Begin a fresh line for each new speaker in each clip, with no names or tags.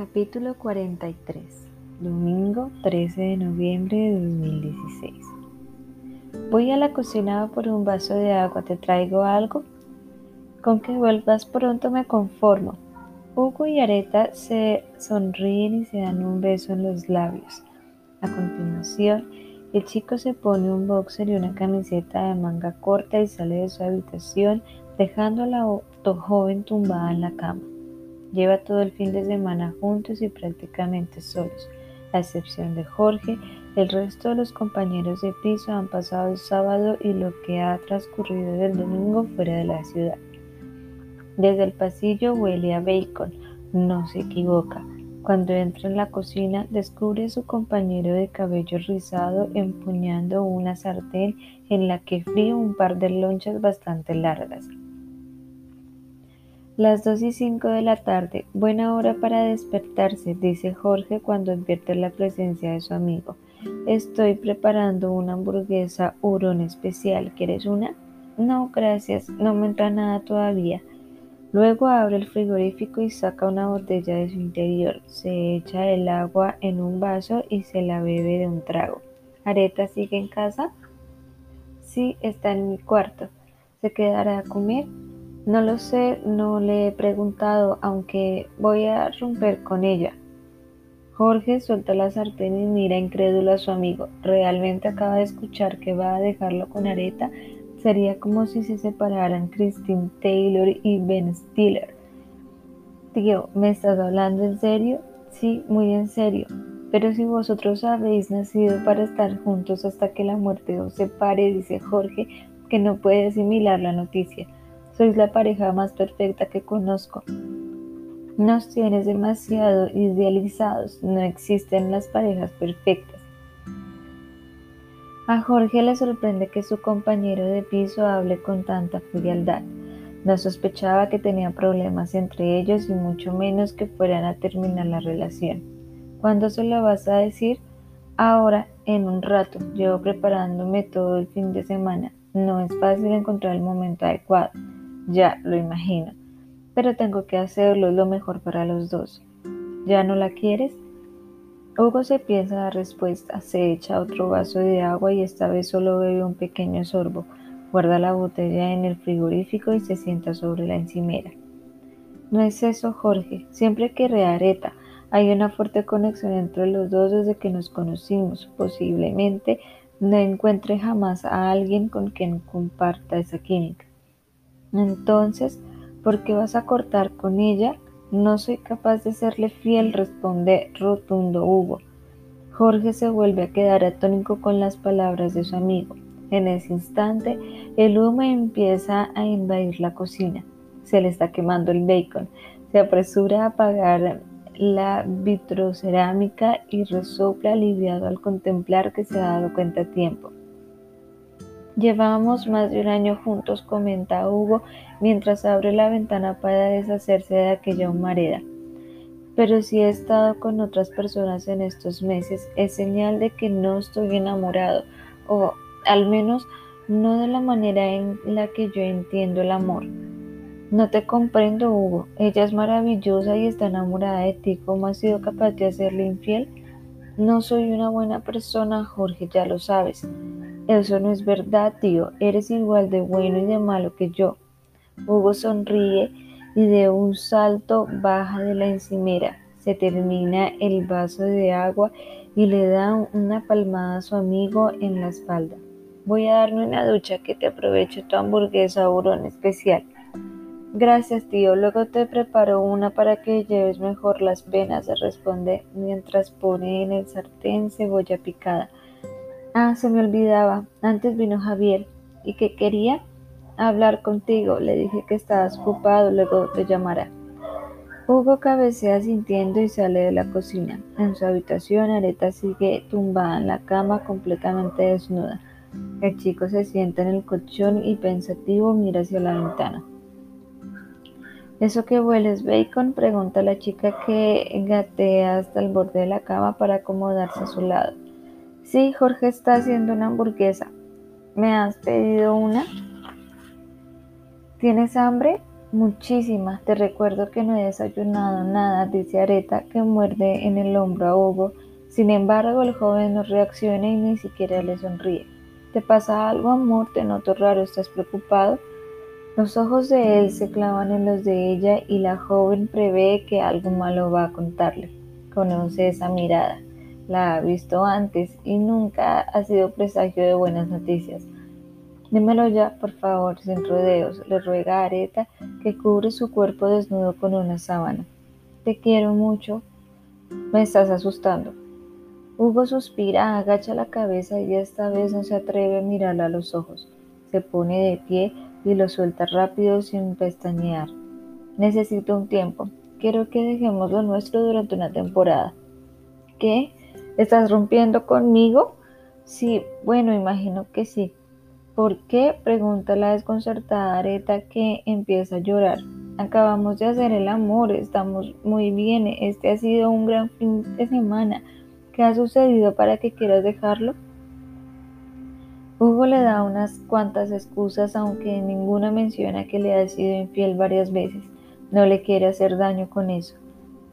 Capítulo 43 Domingo 13 de noviembre de 2016 Voy a la cocina por un vaso de agua. ¿Te traigo algo? Con que vuelvas pronto me conformo. Hugo y Areta se sonríen y se dan un beso en los labios. A continuación, el chico se pone un boxer y una camiseta de manga corta y sale de su habitación dejando a la joven tumbada en la cama. Lleva todo el fin de semana juntos y prácticamente solos. A excepción de Jorge, el resto de los compañeros de piso han pasado el sábado y lo que ha transcurrido del domingo fuera de la ciudad. Desde el pasillo huele a bacon, no se equivoca. Cuando entra en la cocina, descubre a su compañero de cabello rizado empuñando una sartén en la que fríe un par de lonchas bastante largas. Las dos y cinco de la tarde, buena hora para despertarse, dice Jorge cuando advierte la presencia de su amigo. Estoy preparando una hamburguesa hurón especial. ¿Quieres una? No, gracias, no me entra nada todavía. Luego abre el frigorífico y saca una botella de su interior. Se echa el agua en un vaso y se la bebe de un trago. ¿Areta sigue en casa? Sí, está en mi cuarto. ¿Se quedará a comer? No lo sé, no le he preguntado, aunque voy a romper con ella. Jorge suelta la sartén y mira incrédulo a su amigo. Realmente acaba de escuchar que va a dejarlo con Areta. Sería como si se separaran Christine Taylor y Ben Stiller. Tío, ¿me estás hablando en serio? Sí, muy en serio. Pero si vosotros habéis nacido para estar juntos hasta que la muerte os separe, dice Jorge, que no puede asimilar la noticia. Sois la pareja más perfecta que conozco. Nos tienes demasiado idealizados. No existen las parejas perfectas. A Jorge le sorprende que su compañero de piso hable con tanta frialdad. No sospechaba que tenía problemas entre ellos y mucho menos que fueran a terminar la relación. ¿Cuándo se lo vas a decir? Ahora, en un rato. Llevo preparándome todo el fin de semana. No es fácil encontrar el momento adecuado. Ya lo imagino. Pero tengo que hacerlo lo mejor para los dos. ¿Ya no la quieres? Hugo se piensa la respuesta, se echa otro vaso de agua y esta vez solo bebe un pequeño sorbo. Guarda la botella en el frigorífico y se sienta sobre la encimera. No es eso, Jorge. Siempre que reareta. Hay una fuerte conexión entre los dos desde que nos conocimos. Posiblemente no encuentre jamás a alguien con quien comparta esa química. Entonces, ¿por qué vas a cortar con ella? No soy capaz de serle fiel, responde rotundo Hugo. Jorge se vuelve a quedar atónico con las palabras de su amigo. En ese instante, el humo empieza a invadir la cocina. Se le está quemando el bacon. Se apresura a apagar la vitrocerámica y resopla aliviado al contemplar que se ha dado cuenta a tiempo. Llevamos más de un año juntos, comenta Hugo mientras abre la ventana para deshacerse de aquella humareda. Pero si he estado con otras personas en estos meses, es señal de que no estoy enamorado, o al menos no de la manera en la que yo entiendo el amor. No te comprendo, Hugo. Ella es maravillosa y está enamorada de ti. ¿Cómo has sido capaz de hacerle infiel? No soy una buena persona, Jorge, ya lo sabes. Eso no es verdad, tío. Eres igual de bueno y de malo que yo. Hugo sonríe y de un salto baja de la encimera. Se termina el vaso de agua y le da una palmada a su amigo en la espalda. Voy a darme una ducha que te aprovecho tu hamburguesa burón especial. Gracias, tío. Luego te preparo una para que lleves mejor las penas, responde mientras pone en el sartén cebolla picada. Ah, se me olvidaba. Antes vino Javier. ¿Y qué quería? Hablar contigo. Le dije que estabas ocupado, luego te llamará. Hugo cabecea sintiendo y sale de la cocina. En su habitación, Areta sigue tumbada en la cama completamente desnuda. El chico se sienta en el colchón y pensativo mira hacia la ventana. ¿Eso que hueles bacon? pregunta la chica que gatea hasta el borde de la cama para acomodarse a su lado. Sí, Jorge está haciendo una hamburguesa. ¿Me has pedido una? ¿Tienes hambre? Muchísima. Te recuerdo que no he desayunado nada, dice Areta, que muerde en el hombro a Hugo. Sin embargo, el joven no reacciona y ni siquiera le sonríe. ¿Te pasa algo, amor? Te noto raro, ¿estás preocupado? Los ojos de él se clavan en los de ella y la joven prevé que algo malo va a contarle. Conoce esa mirada. La ha visto antes y nunca ha sido presagio de buenas noticias. Dímelo ya, por favor, sin rodeos, le ruega a Areta, que cubre su cuerpo desnudo con una sábana. Te quiero mucho. Me estás asustando. Hugo suspira, agacha la cabeza y esta vez no se atreve a mirarla a los ojos. Se pone de pie y lo suelta rápido sin pestañear. Necesito un tiempo. Quiero que dejemos lo nuestro durante una temporada. ¿Qué? ¿Estás rompiendo conmigo? Sí, bueno, imagino que sí. ¿Por qué? pregunta la desconcertada Areta que empieza a llorar. Acabamos de hacer el amor, estamos muy bien, este ha sido un gran fin de semana. ¿Qué ha sucedido para que quieras dejarlo? Hugo le da unas cuantas excusas, aunque ninguna menciona que le ha sido infiel varias veces. No le quiere hacer daño con eso.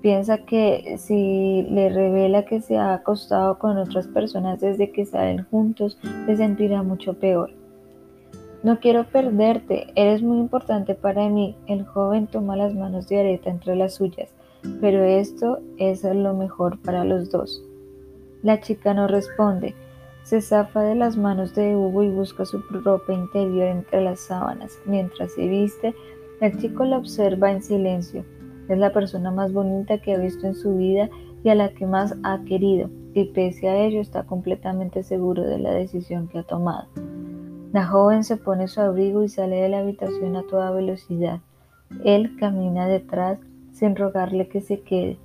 Piensa que si le revela que se ha acostado con otras personas desde que salen juntos, se sentirá mucho peor. No quiero perderte, eres muy importante para mí. El joven toma las manos de Areta entre las suyas, pero esto es lo mejor para los dos. La chica no responde, se zafa de las manos de Hugo y busca su ropa interior entre las sábanas. Mientras se viste, el chico la observa en silencio. Es la persona más bonita que ha visto en su vida y a la que más ha querido, y pese a ello está completamente seguro de la decisión que ha tomado. La joven se pone su abrigo y sale de la habitación a toda velocidad. Él camina detrás sin rogarle que se quede.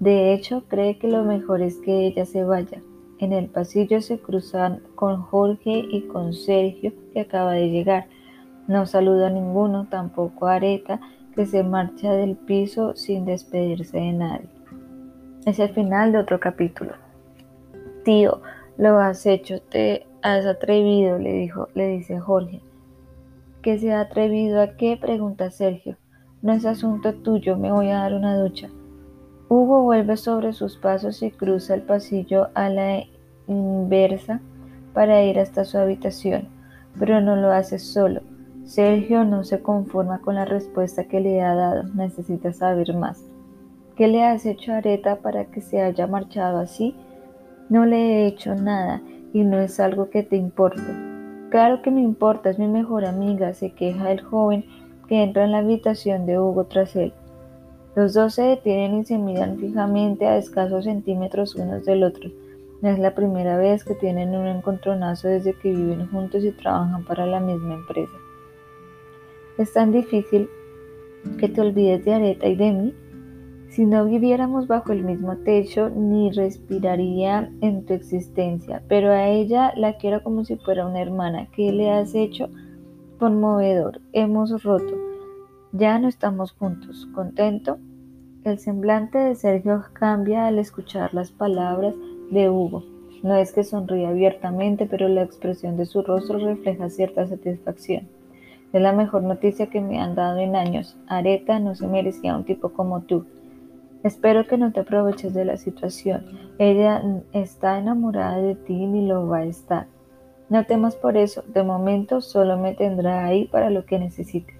De hecho, cree que lo mejor es que ella se vaya. En el pasillo se cruzan con Jorge y con Sergio, que acaba de llegar. No saluda a ninguno, tampoco a Areta, que se marcha del piso sin despedirse de nadie. Es el final de otro capítulo. Tío, lo has hecho, te Has atrevido, le dijo, le dice Jorge. ¿Que se ha atrevido a qué? pregunta Sergio. No es asunto tuyo, me voy a dar una ducha. Hugo vuelve sobre sus pasos y cruza el pasillo a la inversa para ir hasta su habitación, pero no lo hace solo. Sergio no se conforma con la respuesta que le ha dado, necesita saber más. ¿Qué le has hecho a Areta para que se haya marchado así? No le he hecho nada y no es algo que te importe. Claro que me importa, es mi mejor amiga, se queja el joven que entra en la habitación de Hugo tras él. Los dos se detienen y se miran fijamente a escasos centímetros unos del otro. No es la primera vez que tienen un encontronazo desde que viven juntos y trabajan para la misma empresa. Es tan difícil que te olvides de Areta y de mí. Si no viviéramos bajo el mismo techo, ni respiraría en tu existencia, pero a ella la quiero como si fuera una hermana. ¿Qué le has hecho? Conmovedor. Hemos roto. Ya no estamos juntos. ¿Contento? El semblante de Sergio cambia al escuchar las palabras de Hugo. No es que sonríe abiertamente, pero la expresión de su rostro refleja cierta satisfacción. Es la mejor noticia que me han dado en años. Areta no se merecía un tipo como tú. Espero que no te aproveches de la situación. Ella está enamorada de ti ni lo va a estar. No temas por eso. De momento solo me tendrá ahí para lo que necesite.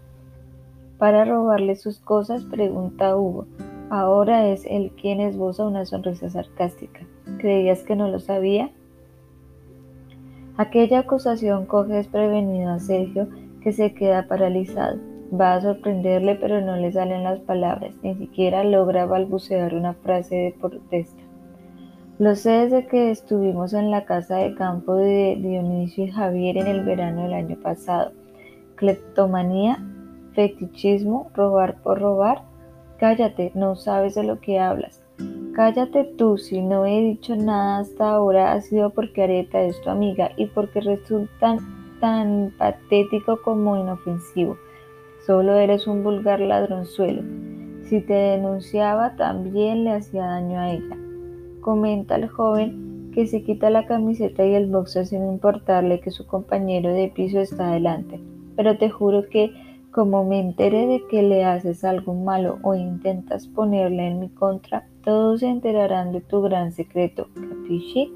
Para robarle sus cosas, pregunta Hugo. Ahora es él quien esboza una sonrisa sarcástica. ¿Creías que no lo sabía? Aquella acusación coge desprevenido a Sergio, que se queda paralizado. Va a sorprenderle, pero no le salen las palabras, ni siquiera logra balbucear una frase de protesta. Lo sé desde que estuvimos en la casa de campo de Dionisio y Javier en el verano del año pasado. Cleptomanía, fetichismo, robar por robar. Cállate, no sabes de lo que hablas. Cállate tú, si no he dicho nada hasta ahora ha sido porque Areta es tu amiga y porque resultan tan patético como inofensivo. Solo eres un vulgar ladronzuelo. Si te denunciaba, también le hacía daño a ella. Comenta el joven que se quita la camiseta y el boxer sin importarle que su compañero de piso está adelante. Pero te juro que Como me entere de que le haces algo malo o intentas ponerle en mi contra, todos se enterarán de tu gran secreto, ¿capisci?